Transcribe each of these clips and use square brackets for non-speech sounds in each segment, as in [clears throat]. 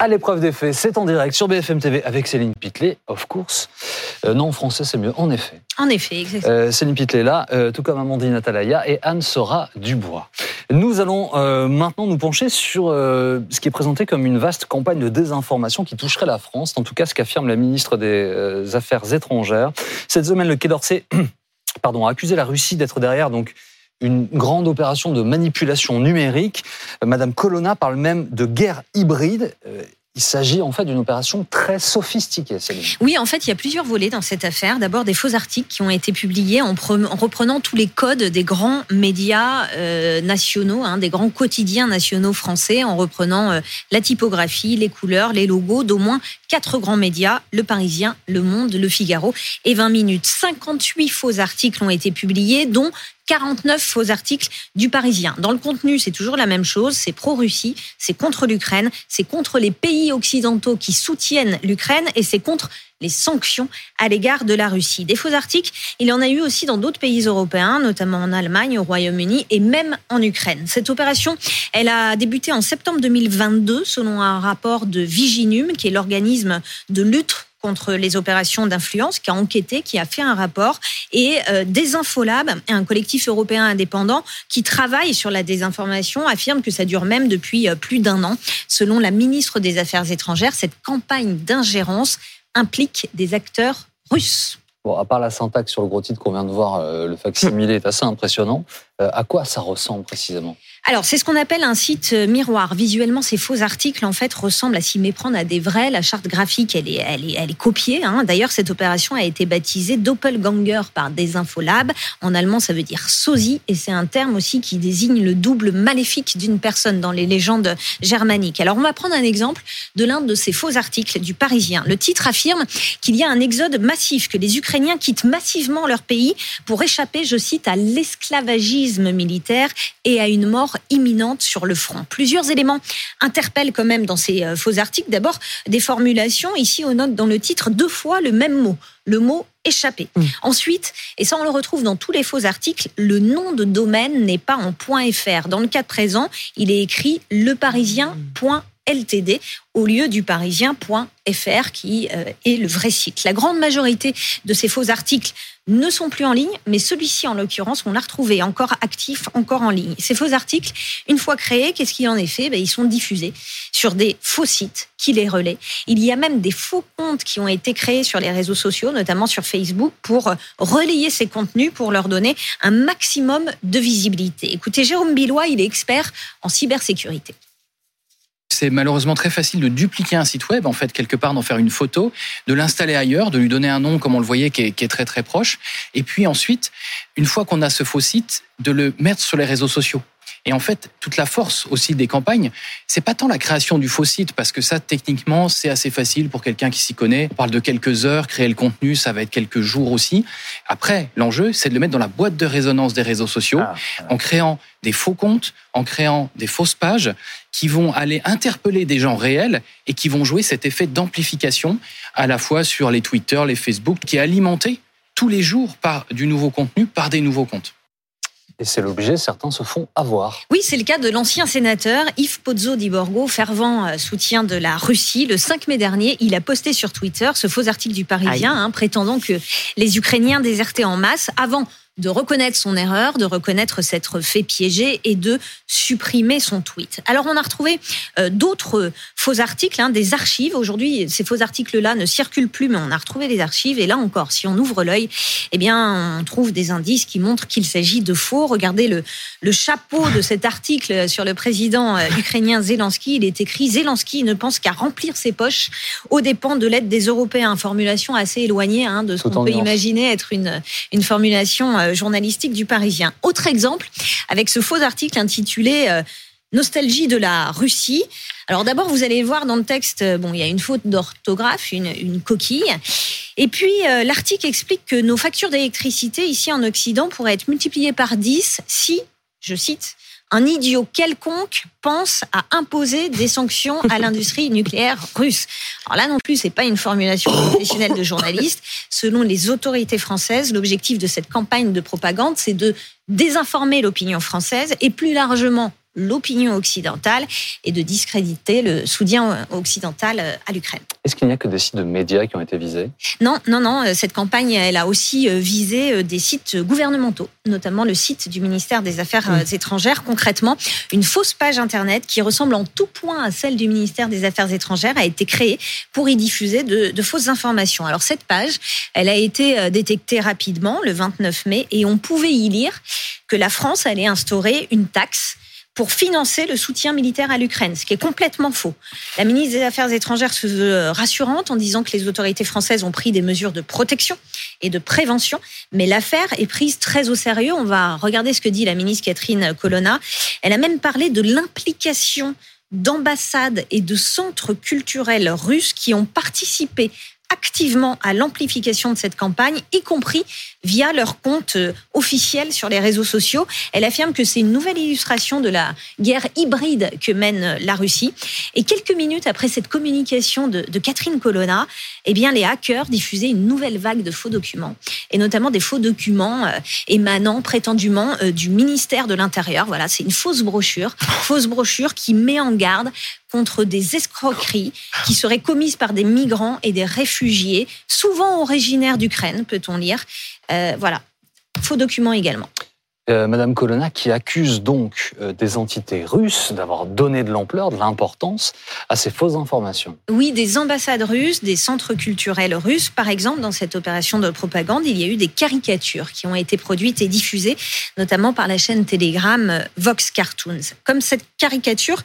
À l'épreuve des faits, c'est en direct sur BFM TV avec Céline Pitlet, of course. Euh, non, en français, c'est mieux, en effet. En effet, exactement. Euh, Céline Pitlet là, euh, tout comme Amandine Atalaya et Anne Sora Dubois. Nous allons euh, maintenant nous pencher sur euh, ce qui est présenté comme une vaste campagne de désinformation qui toucherait la France, en tout cas ce qu'affirme la ministre des euh, Affaires étrangères. Cette semaine, le Quai d'Orsay [clears throat] pardon, a accusé la Russie d'être derrière donc une grande opération de manipulation numérique. Madame Colonna parle même de guerre hybride. Euh, il s'agit en fait d'une opération très sophistiquée, Céline. Oui, en fait, il y a plusieurs volets dans cette affaire. D'abord, des faux articles qui ont été publiés en reprenant tous les codes des grands médias euh, nationaux, hein, des grands quotidiens nationaux français, en reprenant euh, la typographie, les couleurs, les logos d'au moins quatre grands médias, Le Parisien, Le Monde, Le Figaro et 20 minutes. 58 faux articles ont été publiés, dont 49 faux articles du Parisien. Dans le contenu, c'est toujours la même chose. C'est pro-Russie, c'est contre l'Ukraine, c'est contre les pays occidentaux qui soutiennent l'Ukraine et c'est contre les sanctions à l'égard de la Russie. Des faux articles, il y en a eu aussi dans d'autres pays européens, notamment en Allemagne, au Royaume-Uni et même en Ukraine. Cette opération, elle a débuté en septembre 2022 selon un rapport de Viginum, qui est l'organisme de lutte contre les opérations d'influence, qui a enquêté, qui a fait un rapport, et euh, Désinfolab, un collectif européen indépendant qui travaille sur la désinformation, affirme que ça dure même depuis euh, plus d'un an. Selon la ministre des Affaires étrangères, cette campagne d'ingérence implique des acteurs russes. Bon, à part la syntaxe sur le gros titre qu'on vient de voir, euh, le facsimilé est assez impressionnant. Euh, à quoi ça ressemble précisément? Alors, c'est ce qu'on appelle un site euh, miroir. Visuellement, ces faux articles, en fait, ressemblent à s'y méprendre à des vrais. La charte graphique, elle est, elle est, elle est copiée. Hein. D'ailleurs, cette opération a été baptisée Doppelganger par Desinfolab. En allemand, ça veut dire sosie, et c'est un terme aussi qui désigne le double maléfique d'une personne dans les légendes germaniques. Alors, on va prendre un exemple de l'un de ces faux articles du Parisien. Le titre affirme qu'il y a un exode massif, que les Ukrainiens quittent massivement leur pays pour échapper, je cite, à l'esclavagisme militaire et à une mort imminente sur le front. Plusieurs éléments interpellent quand même dans ces euh, faux articles. D'abord, des formulations. Ici, on note dans le titre deux fois le même mot, le mot échappé. Mmh. Ensuite, et ça on le retrouve dans tous les faux articles, le nom de domaine n'est pas en .fr. Dans le cas présent, il est écrit leparisien.ltd au lieu du parisien.fr qui euh, est le vrai site. La grande majorité de ces faux articles ne sont plus en ligne, mais celui-ci, en l'occurrence, on l'a retrouvé encore actif, encore en ligne. Ces faux articles, une fois créés, qu'est-ce qu'il en est fait? Ben, Ils sont diffusés sur des faux sites qui les relaient. Il y a même des faux comptes qui ont été créés sur les réseaux sociaux, notamment sur Facebook, pour relayer ces contenus, pour leur donner un maximum de visibilité. Écoutez, Jérôme Billois, il est expert en cybersécurité c'est malheureusement très facile de dupliquer un site web, en fait, quelque part d'en faire une photo, de l'installer ailleurs, de lui donner un nom, comme on le voyait, qui est, qui est très très proche, et puis ensuite, une fois qu'on a ce faux site, de le mettre sur les réseaux sociaux. Et en fait, toute la force aussi des campagnes, c'est pas tant la création du faux site, parce que ça, techniquement, c'est assez facile pour quelqu'un qui s'y connaît. On parle de quelques heures, créer le contenu, ça va être quelques jours aussi. Après, l'enjeu, c'est de le mettre dans la boîte de résonance des réseaux sociaux, Ah, en créant des faux comptes, en créant des fausses pages qui vont aller interpeller des gens réels et qui vont jouer cet effet d'amplification à la fois sur les Twitter, les Facebook, qui est alimenté tous les jours par du nouveau contenu, par des nouveaux comptes. Et c'est l'objet, certains se font avoir. Oui, c'est le cas de l'ancien sénateur Yves Pozzo di Borgo, fervent euh, soutien de la Russie. Le 5 mai dernier, il a posté sur Twitter ce faux article du Parisien, hein, prétendant que les Ukrainiens désertaient en masse avant de reconnaître son erreur, de reconnaître s'être fait piéger et de supprimer son tweet. Alors on a retrouvé euh, d'autres faux articles, hein, des archives. Aujourd'hui, ces faux articles-là ne circulent plus, mais on a retrouvé les archives. Et là encore, si on ouvre l'œil, eh bien, on trouve des indices qui montrent qu'il s'agit de faux. Regardez le, le chapeau de cet article sur le président euh, ukrainien Zelensky. Il est écrit Zelensky ne pense qu'à remplir ses poches aux dépens de l'aide des Européens. Formulation assez éloignée hein, de ce qu'on peut nuance. imaginer être une, une formulation euh, journalistique du Parisien. Autre exemple, avec ce faux article intitulé euh, Nostalgie de la Russie. Alors d'abord, vous allez voir dans le texte, euh, bon, il y a une faute d'orthographe, une, coquille. Et puis, euh, l'article explique que nos factures d'électricité ici en Occident pourraient être multipliées par 10 si, je cite, un idiot quelconque pense à imposer des sanctions à l'industrie nucléaire russe. Alors là non plus, c'est pas une formulation professionnelle de journaliste. Selon les autorités françaises, l'objectif de cette campagne de propagande, c'est de désinformer l'opinion française et plus largement l'opinion occidentale et de discréditer le soutien occidental à l'Ukraine. Est-ce qu'il n'y a que des sites de médias qui ont été visés? Non, non, non. Cette campagne, elle a aussi visé des sites gouvernementaux, notamment le site du ministère des Affaires étrangères. Concrètement, une fausse page Internet qui ressemble en tout point à celle du ministère des Affaires étrangères a été créée pour y diffuser de, de fausses informations. Alors cette page, elle a été détectée rapidement le 29 mai et on pouvait y lire que la France allait instaurer une taxe pour financer le soutien militaire à l'Ukraine, ce qui est complètement faux. La ministre des Affaires étrangères se veut rassurante en disant que les autorités françaises ont pris des mesures de protection et de prévention, mais l'affaire est prise très au sérieux. On va regarder ce que dit la ministre Catherine Colonna. Elle a même parlé de l'implication d'ambassades et de centres culturels russes qui ont participé activement à l'amplification de cette campagne, y compris via leur compte euh, officiel sur les réseaux sociaux. Elle affirme que c'est une nouvelle illustration de la guerre hybride que mène la Russie. Et quelques minutes après cette communication de, Catherine Colonna, eh bien, les hackers diffusaient une nouvelle vague de faux documents, et notamment des faux documents euh, émanant prétendument euh, du ministère de l'Intérieur. Voilà, c'est une fausse brochure, [laughs] fausse brochure qui met en garde contre des escroqueries qui seraient commises par des migrants et des réfugiés, souvent originaires d'Ukraine, peut-on lire. Euh, voilà, faux documents également. Euh, Madame Colonna qui accuse donc euh, des entités russes d'avoir donné de l'ampleur, de l'importance à ces fausses informations. Oui, des ambassades russes, des centres culturels russes. Par exemple, dans cette opération de propagande, il y a eu des caricatures qui ont été produites et diffusées, notamment par la chaîne Telegram Vox Cartoons. Comme cette caricature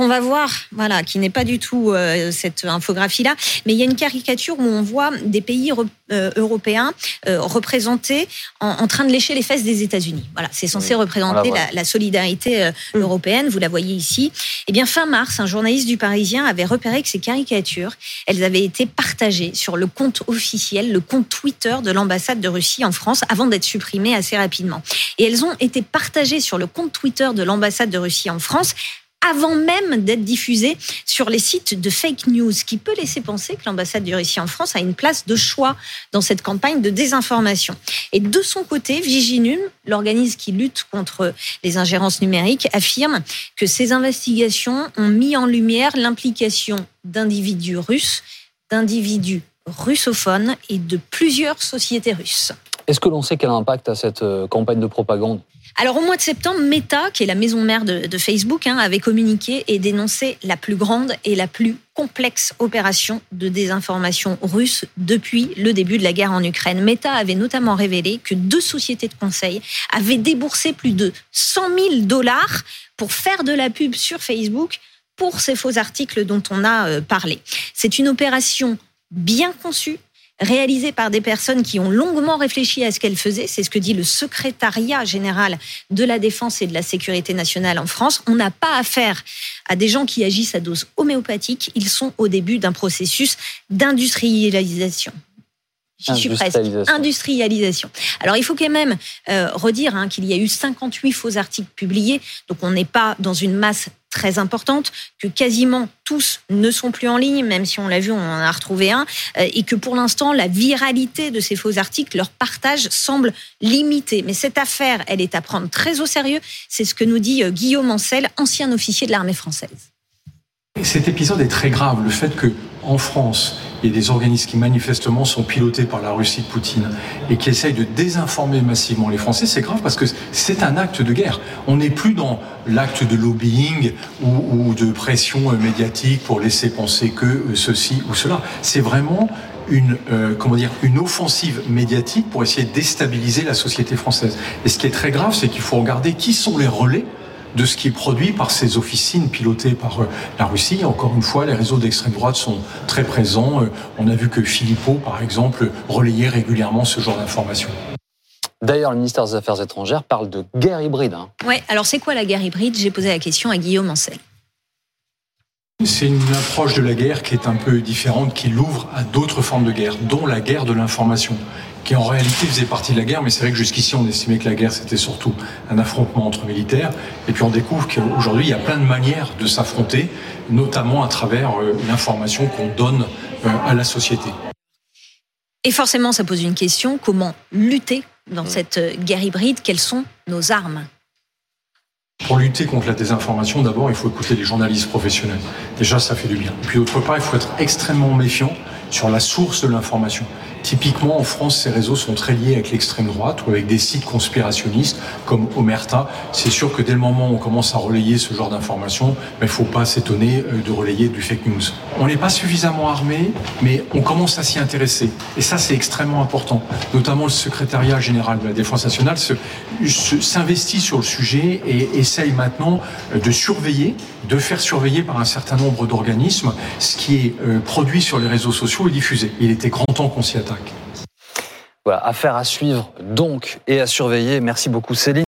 qu'on va voir, voilà, qui n'est pas du tout euh, cette infographie-là, mais il y a une caricature où on voit des pays euh, européens euh, représentés en, train de lécher les fesses des États-Unis. Voilà, c'est censé représenter la, solidarité mm. européenne. Vous la voyez ici. Eh bien, fin mars, un journaliste du Parisien avait repéré que ces caricatures, elles avaient été partagées sur le compte officiel, le compte Twitter de l'ambassade de Russie en France, avant d'être supprimées assez rapidement. Et elles ont été partagées sur le compte Twitter de l'ambassade de Russie en France avant même d'être diffusée sur les sites de fake news, ce qui peut laisser penser que l'ambassade de Russie en France a une place de choix dans cette campagne de désinformation. Et de son côté, Viginum, l'organisme qui lutte contre les ingérences numériques, affirme que ces investigations ont mis en lumière l'implication d'individus russes, d'individus russophones et de plusieurs sociétés russes. Est-ce que l'on sait quel impact a cette euh, campagne de propagande? Alors au mois de septembre, Meta, qui est la maison mère de, Facebook, hein, avait communiqué et dénoncé la plus grande et la plus complexe opération de désinformation russe depuis le début de la guerre en Ukraine. Meta avait notamment révélé que deux sociétés de conseil avaient déboursé plus de 100 000 dollars pour faire de la pub sur Facebook pour ces faux articles dont on a euh, parlé. C'est une opération bien conçue, réalisée par des personnes qui ont longuement réfléchi à ce qu'elles faisaient. C'est ce que dit le secrétariat général de la défense et de la sécurité nationale en France. On n'a pas affaire à des gens qui agissent à dose homéopathique. Ils sont au début d'un processus d'industrialisation. J'y suis presque. Industrialisation. Alors il faut quand même euh, redire hein, qu'il y a eu 58 faux articles publiés, donc on n'est pas dans une masse très importante, que quasiment tous ne sont plus en ligne, même si on l'a vu, on en a retrouvé un, euh, et que pour l'instant, la viralité de ces faux articles, leur partage semble limité. Mais cette affaire, elle est à prendre très au sérieux. C'est ce que nous dit euh, Guillaume Ancel, ancien officier de l'armée française. Cet épisode est très grave. Le fait que en France, a des organismes qui manifestement sont pilotés par la Russie de Poutine et qui essayent de désinformer massivement les Français, c'est grave parce que c'est un acte de guerre. On n'est plus dans l'acte de lobbying ou, de pression euh, médiatique pour laisser penser que euh, ceci ou cela. C'est vraiment une, euh, comment dire, une offensive médiatique pour essayer de déstabiliser la société française. Et ce qui est très grave, c'est qu'il faut regarder qui sont les relais de ce qui est produit par ces officines pilotées par euh, la Russie. Encore une fois, les réseaux d'extrême droite sont très présents. Euh, on a vu que Philippot, par exemple, relayait régulièrement ce genre d'informations. D'ailleurs, le ministère des Affaires étrangères parle de guerre hybride. Hein. Oui, alors c'est quoi la guerre hybride? J'ai posé la question à Guillaume Ancel. C'est une approche de la guerre qui est un peu différente, qui l'ouvre à d'autres formes de guerre, dont la guerre de l'information qui en réalité faisait partie de la guerre, mais c'est vrai que jusqu'ici on estimait que la guerre c'était surtout un affrontement entre militaires, et puis on découvre qu'aujourd'hui il y a plein de manières de s'affronter, notamment à travers euh, l'information qu'on donne euh, à la société. Et forcément ça pose une question, comment lutter dans cette euh, guerre hybride? Quelles sont nos armes? Pour lutter contre la désinformation, d'abord, il faut écouter les journalistes professionnels. Déjà, ça fait du bien. Puis d'autre part, il faut être extrêmement méfiant sur la source de l'information. Typiquement, en France, ces réseaux sont très liés avec l'extrême droite ou avec des sites conspirationnistes comme Omerta. C'est sûr que dès le moment où on commence à relayer ce genre d'informations, il ne faut pas s'étonner euh, de relayer du fake news. On n'est pas suffisamment armé, mais on commence à s'y intéresser. Et ça, c'est extrêmement important. Notamment le secrétariat général de la Défense nationale s'investit sur le sujet et essaye maintenant euh, de surveiller, de faire surveiller par un certain nombre d'organismes ce qui est euh, produit sur les réseaux sociaux et diffusé. Il était grand temps qu'on s'y attaque. Voilà, affaire à suivre donc et à surveiller. Merci beaucoup Céline.